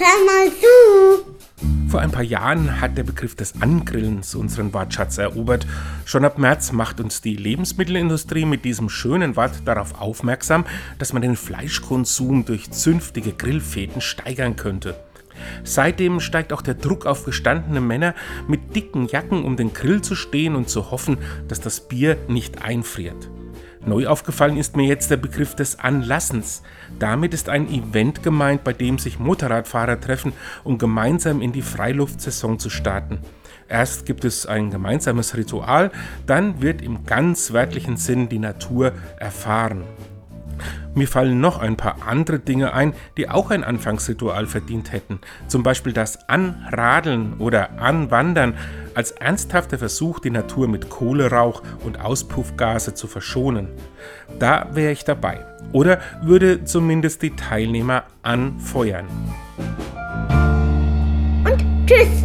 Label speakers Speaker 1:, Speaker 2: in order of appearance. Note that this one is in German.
Speaker 1: hör mal zu.
Speaker 2: Vor ein paar Jahren hat der Begriff des Angrillens unseren Wortschatz erobert. Schon ab März macht uns die Lebensmittelindustrie mit diesem schönen Wort darauf aufmerksam, dass man den Fleischkonsum durch zünftige Grillfäden steigern könnte. Seitdem steigt auch der Druck auf gestandene Männer, mit dicken Jacken um den Grill zu stehen und zu hoffen, dass das Bier nicht einfriert. Neu aufgefallen ist mir jetzt der Begriff des Anlassens. Damit ist ein Event gemeint, bei dem sich Motorradfahrer treffen, um gemeinsam in die Freiluftsaison zu starten. Erst gibt es ein gemeinsames Ritual, dann wird im ganz wörtlichen Sinn die Natur erfahren. Mir fallen noch ein paar andere Dinge ein, die auch ein Anfangsritual verdient hätten. Zum Beispiel das Anradeln oder Anwandern als ernsthafter Versuch, die Natur mit Kohlerauch und Auspuffgase zu verschonen. Da wäre ich dabei. Oder würde zumindest die Teilnehmer anfeuern.
Speaker 1: Und tschüss.